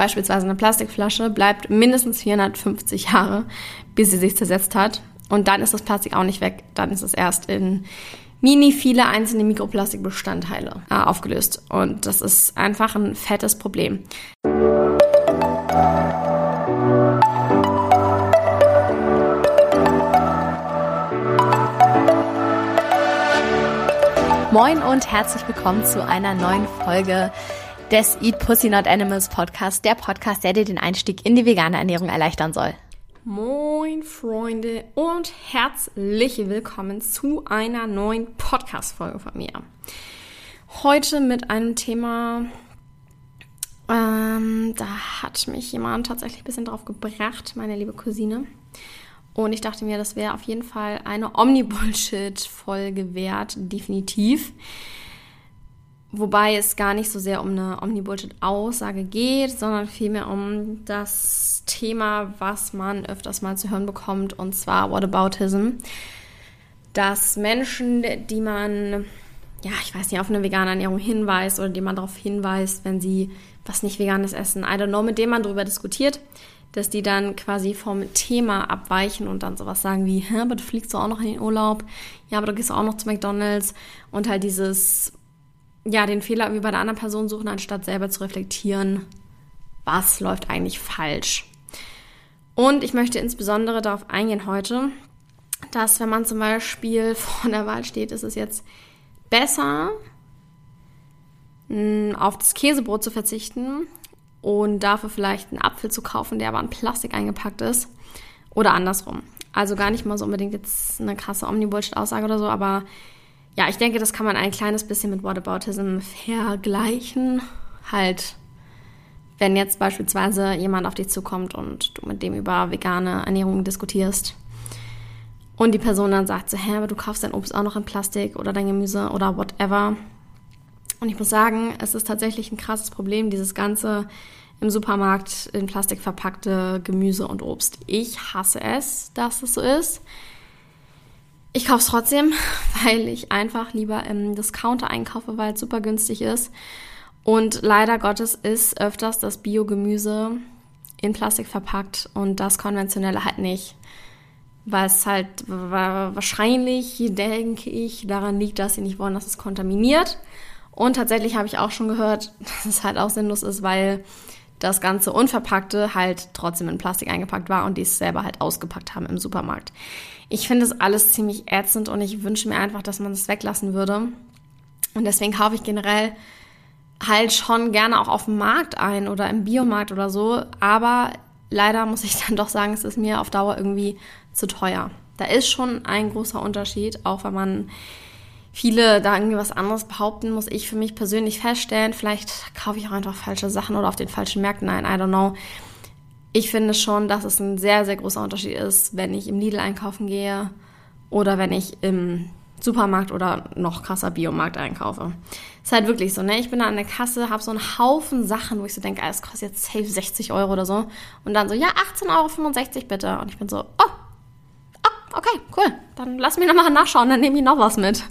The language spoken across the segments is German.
Beispielsweise eine Plastikflasche bleibt mindestens 450 Jahre, bis sie sich zersetzt hat. Und dann ist das Plastik auch nicht weg. Dann ist es erst in mini viele einzelne Mikroplastikbestandteile äh, aufgelöst. Und das ist einfach ein fettes Problem. Moin und herzlich willkommen zu einer neuen Folge des Eat Pussy Not Animals Podcast, der Podcast, der dir den Einstieg in die vegane Ernährung erleichtern soll. Moin Freunde und herzlich willkommen zu einer neuen Podcast-Folge von mir. Heute mit einem Thema, ähm, da hat mich jemand tatsächlich ein bisschen drauf gebracht, meine liebe Cousine. Und ich dachte mir, das wäre auf jeden Fall eine Omni-Bullshit-Folge wert, definitiv. Wobei es gar nicht so sehr um eine Omni-Bullshit-Aussage geht, sondern vielmehr um das Thema, was man öfters mal zu hören bekommt, und zwar Whataboutism. Dass Menschen, die man, ja, ich weiß nicht, auf eine vegane Ernährung hinweist oder die man darauf hinweist, wenn sie was nicht veganes essen, I don't know, mit dem man darüber diskutiert, dass die dann quasi vom Thema abweichen und dann sowas sagen wie, hä, aber du fliegst doch auch noch in den Urlaub, ja, aber du gehst auch noch zu McDonalds und halt dieses ja, den Fehler wie bei der anderen Person suchen, anstatt selber zu reflektieren, was läuft eigentlich falsch. Und ich möchte insbesondere darauf eingehen heute, dass wenn man zum Beispiel vor der Wahl steht, ist es jetzt besser, auf das Käsebrot zu verzichten und dafür vielleicht einen Apfel zu kaufen, der aber in Plastik eingepackt ist. Oder andersrum. Also gar nicht mal so unbedingt jetzt eine krasse Omnibullshit-Aussage oder so, aber ja, ich denke, das kann man ein kleines bisschen mit Whataboutism vergleichen. Halt, wenn jetzt beispielsweise jemand auf dich zukommt und du mit dem über vegane Ernährung diskutierst und die Person dann sagt so, hä, aber du kaufst dein Obst auch noch in Plastik oder dein Gemüse oder whatever. Und ich muss sagen, es ist tatsächlich ein krasses Problem, dieses ganze im Supermarkt in Plastik verpackte Gemüse und Obst. Ich hasse es, dass es so ist. Ich kaufe es trotzdem, weil ich einfach lieber im Discounter einkaufe, weil es super günstig ist. Und leider Gottes ist öfters das Biogemüse in Plastik verpackt und das konventionelle halt nicht. Weil es halt wahrscheinlich, denke ich, daran liegt, dass sie nicht wollen, dass es kontaminiert. Und tatsächlich habe ich auch schon gehört, dass es halt auch sinnlos ist, weil das ganze Unverpackte halt trotzdem in Plastik eingepackt war und die es selber halt ausgepackt haben im Supermarkt. Ich finde es alles ziemlich ätzend und ich wünsche mir einfach, dass man es das weglassen würde. Und deswegen kaufe ich generell halt schon gerne auch auf dem Markt ein oder im Biomarkt oder so. Aber leider muss ich dann doch sagen, es ist mir auf Dauer irgendwie zu teuer. Da ist schon ein großer Unterschied, auch wenn man viele da irgendwie was anderes behaupten, muss ich für mich persönlich feststellen. Vielleicht kaufe ich auch einfach falsche Sachen oder auf den falschen Märkten ein, I don't know ich finde schon, dass es ein sehr, sehr großer Unterschied ist, wenn ich im Lidl einkaufen gehe oder wenn ich im Supermarkt oder noch krasser Biomarkt einkaufe. Ist halt wirklich so, ne? Ich bin da an der Kasse, habe so einen Haufen Sachen, wo ich so denke, ah, das kostet jetzt safe 60 Euro oder so. Und dann so, ja, 18,65 Euro bitte. Und ich bin so, oh okay, cool. Dann lass mich nochmal nachschauen, dann nehme ich noch was mit.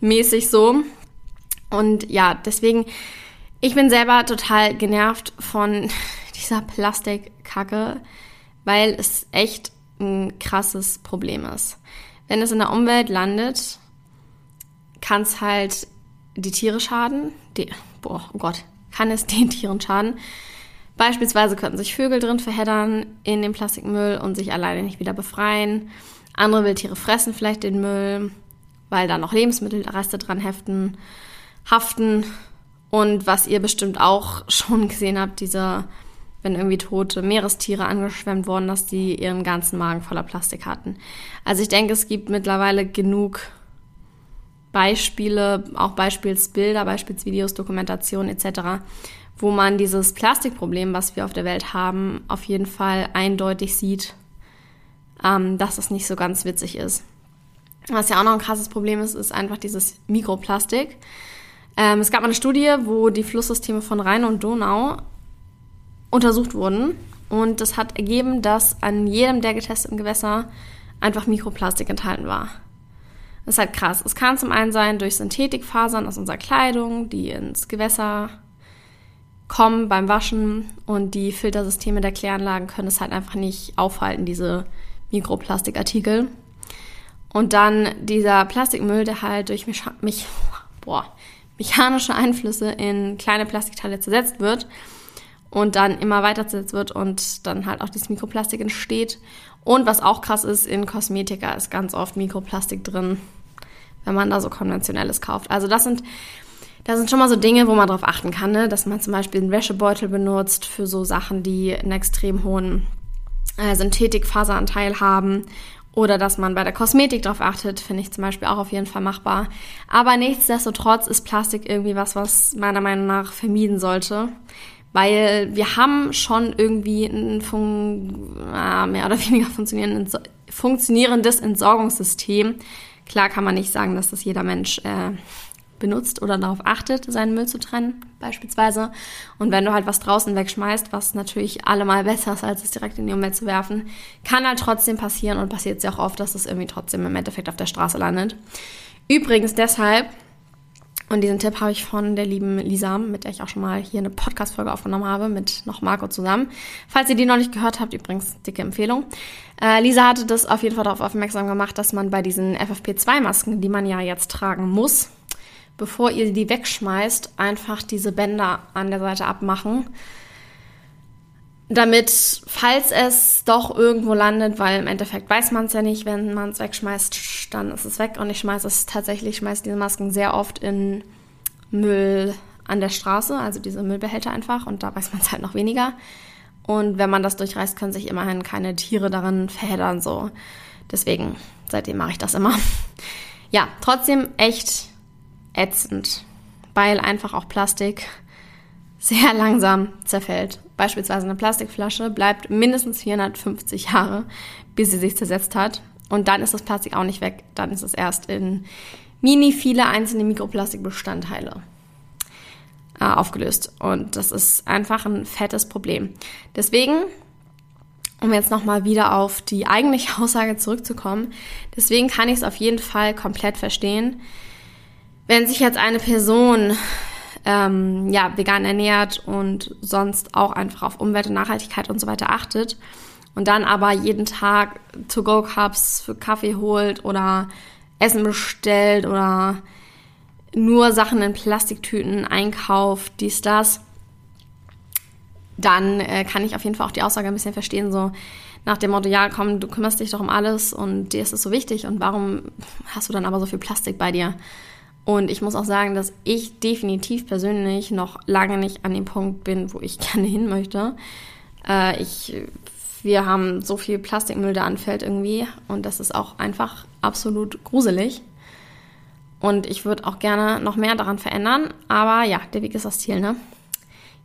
Mäßig so. Und ja, deswegen, ich bin selber total genervt von dieser Plastikkacke, weil es echt ein krasses Problem ist. Wenn es in der Umwelt landet, kann es halt die Tiere schaden. Die, boah, oh Gott, kann es den Tieren schaden. Beispielsweise könnten sich Vögel drin verheddern in dem Plastikmüll und sich alleine nicht wieder befreien. Andere Wildtiere fressen vielleicht den Müll, weil da noch Lebensmittelreste dran heften, haften. Und was ihr bestimmt auch schon gesehen habt, dieser wenn irgendwie tote Meerestiere angeschwemmt wurden, dass die ihren ganzen Magen voller Plastik hatten. Also ich denke, es gibt mittlerweile genug Beispiele, auch Beispielsbilder, Beispielsvideos, Dokumentationen etc., wo man dieses Plastikproblem, was wir auf der Welt haben, auf jeden Fall eindeutig sieht, ähm, dass es nicht so ganz witzig ist. Was ja auch noch ein krasses Problem ist, ist einfach dieses Mikroplastik. Ähm, es gab mal eine Studie, wo die Flusssysteme von Rhein und Donau untersucht wurden. Und das hat ergeben, dass an jedem der getesteten Gewässer einfach Mikroplastik enthalten war. Das ist halt krass. Es kann zum einen sein durch Synthetikfasern aus unserer Kleidung, die ins Gewässer kommen beim Waschen und die Filtersysteme der Kläranlagen können es halt einfach nicht aufhalten, diese Mikroplastikartikel. Und dann dieser Plastikmüll, der halt durch mich, mich, boah, mechanische Einflüsse in kleine Plastikteile zersetzt wird und dann immer weiter zersetzt wird und dann halt auch dieses Mikroplastik entsteht. Und was auch krass ist, in Kosmetika ist ganz oft Mikroplastik drin, wenn man da so konventionelles kauft. Also das sind, das sind schon mal so Dinge, wo man drauf achten kann, ne? dass man zum Beispiel einen Wäschebeutel benutzt für so Sachen, die einen extrem hohen äh, Synthetikfaseranteil haben oder dass man bei der Kosmetik darauf achtet, finde ich zum Beispiel auch auf jeden Fall machbar. Aber nichtsdestotrotz ist Plastik irgendwie was, was meiner Meinung nach vermieden sollte. Weil wir haben schon irgendwie ein Fun äh, mehr oder weniger funktionierendes Entsorgungssystem. Klar kann man nicht sagen, dass das jeder Mensch äh, benutzt oder darauf achtet, seinen Müll zu trennen, beispielsweise. Und wenn du halt was draußen wegschmeißt, was natürlich allemal besser ist, als es direkt in die Umwelt zu werfen, kann halt trotzdem passieren und passiert sehr auch oft, dass es irgendwie trotzdem im Endeffekt auf der Straße landet. Übrigens deshalb und diesen Tipp habe ich von der lieben Lisa, mit der ich auch schon mal hier eine Podcast-Folge aufgenommen habe, mit noch Marco zusammen. Falls ihr die noch nicht gehört habt, übrigens dicke Empfehlung. Äh, Lisa hatte das auf jeden Fall darauf aufmerksam gemacht, dass man bei diesen FFP2-Masken, die man ja jetzt tragen muss, bevor ihr die wegschmeißt, einfach diese Bänder an der Seite abmachen damit, falls es doch irgendwo landet, weil im Endeffekt weiß man es ja nicht, wenn man es wegschmeißt, dann ist es weg. Und ich schmeiße es tatsächlich, schmeiße diese Masken sehr oft in Müll an der Straße, also diese Müllbehälter einfach. Und da weiß man es halt noch weniger. Und wenn man das durchreißt, können sich immerhin keine Tiere darin verheddern, so. Deswegen, seitdem mache ich das immer. Ja, trotzdem echt ätzend, weil einfach auch Plastik sehr langsam zerfällt. Beispielsweise eine Plastikflasche bleibt mindestens 450 Jahre, bis sie sich zersetzt hat. Und dann ist das Plastik auch nicht weg. Dann ist es erst in mini viele einzelne Mikroplastikbestandteile äh, aufgelöst. Und das ist einfach ein fettes Problem. Deswegen, um jetzt nochmal wieder auf die eigentliche Aussage zurückzukommen, deswegen kann ich es auf jeden Fall komplett verstehen, wenn sich jetzt eine Person ähm, ja, vegan ernährt und sonst auch einfach auf Umwelt und Nachhaltigkeit und so weiter achtet und dann aber jeden Tag To-Go-Cups für Kaffee holt oder Essen bestellt oder nur Sachen in Plastiktüten einkauft, dies, das, dann äh, kann ich auf jeden Fall auch die Aussage ein bisschen verstehen, so nach dem Motto, ja, komm, du kümmerst dich doch um alles und dir ist es so wichtig und warum hast du dann aber so viel Plastik bei dir? Und ich muss auch sagen, dass ich definitiv persönlich noch lange nicht an dem Punkt bin, wo ich gerne hin möchte. Äh, ich, wir haben so viel Plastikmüll, der anfällt irgendwie. Und das ist auch einfach absolut gruselig. Und ich würde auch gerne noch mehr daran verändern. Aber ja, der Weg ist das Ziel, ne?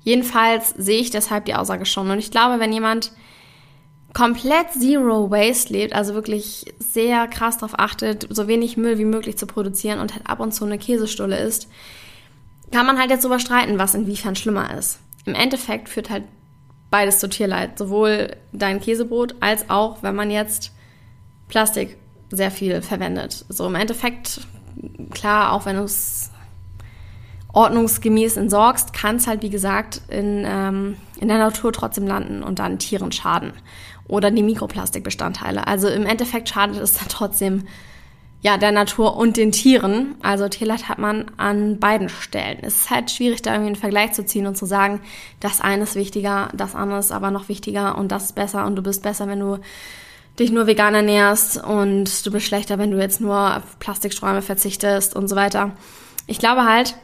Jedenfalls sehe ich deshalb die Aussage schon. Und ich glaube, wenn jemand komplett Zero Waste lebt, also wirklich sehr krass darauf achtet, so wenig Müll wie möglich zu produzieren und halt ab und zu eine Käsestulle isst, kann man halt jetzt darüber streiten, was inwiefern schlimmer ist. Im Endeffekt führt halt beides zu Tierleid, sowohl dein Käsebrot als auch, wenn man jetzt Plastik sehr viel verwendet. So im Endeffekt, klar, auch wenn du es ordnungsgemäß entsorgst, kann es halt, wie gesagt, in, ähm, in der Natur trotzdem landen und dann Tieren schaden oder die Mikroplastikbestandteile. Also im Endeffekt schadet es dann trotzdem ja, der Natur und den Tieren. Also Tierleid hat man an beiden Stellen. Es ist halt schwierig, da irgendwie einen Vergleich zu ziehen und zu sagen, das eine ist wichtiger, das andere ist aber noch wichtiger und das ist besser und du bist besser, wenn du dich nur vegan ernährst und du bist schlechter, wenn du jetzt nur auf Plastiksträume verzichtest und so weiter. Ich glaube halt,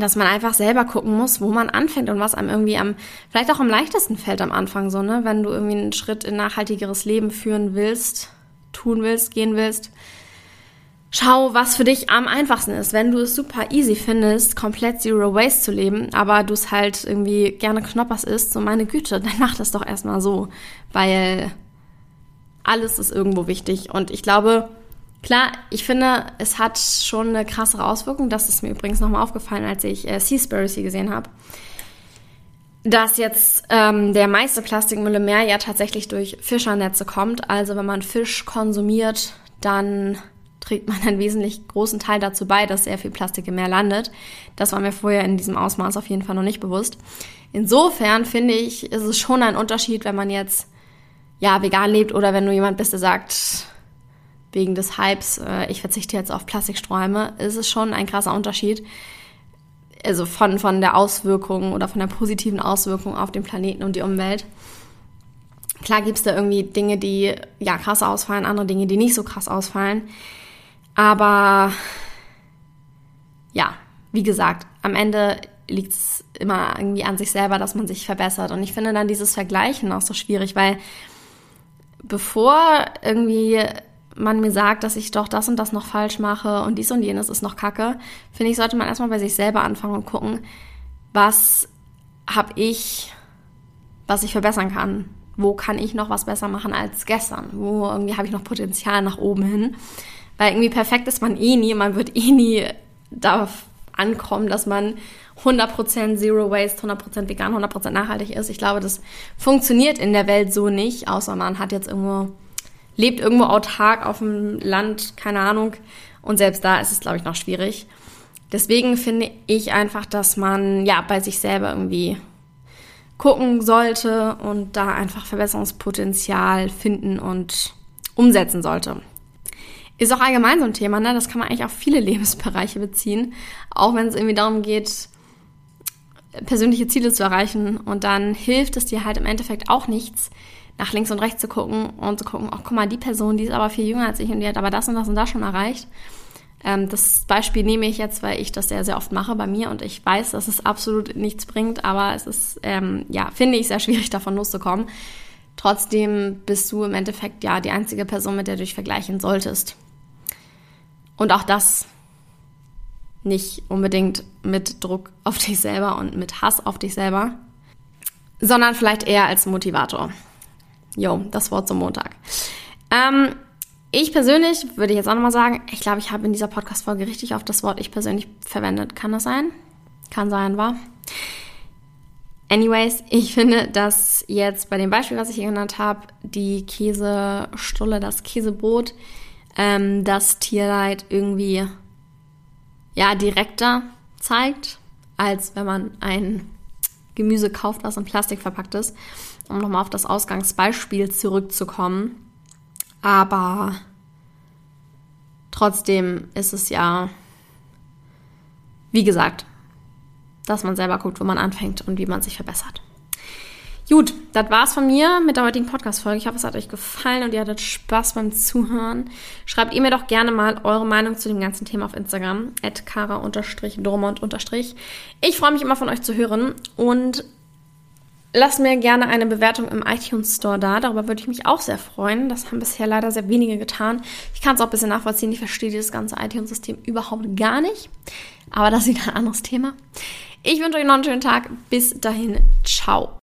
dass man einfach selber gucken muss, wo man anfängt und was einem irgendwie am, vielleicht auch am leichtesten fällt am Anfang so, ne? Wenn du irgendwie einen Schritt in nachhaltigeres Leben führen willst, tun willst, gehen willst. Schau, was für dich am einfachsten ist. Wenn du es super easy findest, komplett Zero Waste zu leben, aber du es halt irgendwie gerne Knoppers isst, so meine Güte, dann mach das doch erstmal so. Weil alles ist irgendwo wichtig. Und ich glaube, Klar, ich finde, es hat schon eine krassere Auswirkung. Das ist mir übrigens nochmal aufgefallen, als ich äh, Seaspiracy gesehen habe. Dass jetzt ähm, der meiste Plastikmüll im Meer ja tatsächlich durch Fischernetze kommt. Also wenn man Fisch konsumiert, dann trägt man einen wesentlich großen Teil dazu bei, dass sehr viel Plastik im Meer landet. Das war mir vorher in diesem Ausmaß auf jeden Fall noch nicht bewusst. Insofern finde ich, ist es schon ein Unterschied, wenn man jetzt ja vegan lebt oder wenn du jemand bist, der sagt, wegen des Hypes, äh, ich verzichte jetzt auf Plastikstrohhalme, ist es schon ein krasser Unterschied. Also von, von der Auswirkung oder von der positiven Auswirkung auf den Planeten und die Umwelt. Klar gibt es da irgendwie Dinge, die ja krass ausfallen, andere Dinge, die nicht so krass ausfallen. Aber ja, wie gesagt, am Ende liegt es immer irgendwie an sich selber, dass man sich verbessert. Und ich finde dann dieses Vergleichen auch so schwierig, weil bevor irgendwie man mir sagt, dass ich doch das und das noch falsch mache und dies und jenes ist noch kacke, finde ich, sollte man erstmal bei sich selber anfangen und gucken, was habe ich, was ich verbessern kann. Wo kann ich noch was besser machen als gestern? Wo irgendwie habe ich noch Potenzial nach oben hin? Weil irgendwie perfekt ist man eh nie, man wird eh nie darauf ankommen, dass man 100% Zero Waste, 100% vegan, 100% nachhaltig ist. Ich glaube, das funktioniert in der Welt so nicht, außer man hat jetzt irgendwo, lebt irgendwo autark auf dem Land, keine Ahnung. Und selbst da ist es, glaube ich, noch schwierig. Deswegen finde ich einfach, dass man ja bei sich selber irgendwie gucken sollte und da einfach Verbesserungspotenzial finden und umsetzen sollte. Ist auch allgemein so ein Thema, ne? Das kann man eigentlich auf viele Lebensbereiche beziehen. Auch wenn es irgendwie darum geht, persönliche Ziele zu erreichen. Und dann hilft es dir halt im Endeffekt auch nichts, nach links und rechts zu gucken und zu gucken, ach guck mal, die Person, die ist aber viel jünger als ich und die hat aber das und das und das schon erreicht. Ähm, das Beispiel nehme ich jetzt, weil ich das sehr, sehr oft mache bei mir und ich weiß, dass es absolut nichts bringt, aber es ist, ähm, ja, finde ich sehr schwierig, davon loszukommen. Trotzdem bist du im Endeffekt ja die einzige Person, mit der du dich vergleichen solltest. Und auch das nicht unbedingt mit Druck auf dich selber und mit Hass auf dich selber, sondern vielleicht eher als Motivator. Jo, das Wort zum Montag. Ähm, ich persönlich würde jetzt auch nochmal sagen, ich glaube, ich habe in dieser Podcast-Folge richtig auf das Wort ich persönlich verwendet. Kann das sein? Kann sein, war. Anyways, ich finde, dass jetzt bei dem Beispiel, was ich hier genannt habe, die Käsestulle, das Käsebrot, ähm, das Tierleid irgendwie ja direkter zeigt, als wenn man ein Gemüse kauft, was in Plastik verpackt ist, um nochmal auf das Ausgangsbeispiel zurückzukommen. Aber trotzdem ist es ja, wie gesagt, dass man selber guckt, wo man anfängt und wie man sich verbessert. Gut, das war's von mir mit der heutigen Podcast-Folge. Ich hoffe, es hat euch gefallen und ihr hattet Spaß beim Zuhören. Schreibt ihr mir doch gerne mal eure Meinung zu dem ganzen Thema auf Instagram, Ich freue mich immer von euch zu hören und lasst mir gerne eine Bewertung im iTunes Store da. Darüber würde ich mich auch sehr freuen. Das haben bisher leider sehr wenige getan. Ich kann es auch ein bisschen nachvollziehen. Ich verstehe dieses ganze iTunes-System überhaupt gar nicht. Aber das ist wieder ein anderes Thema. Ich wünsche euch noch einen schönen Tag. Bis dahin. Ciao.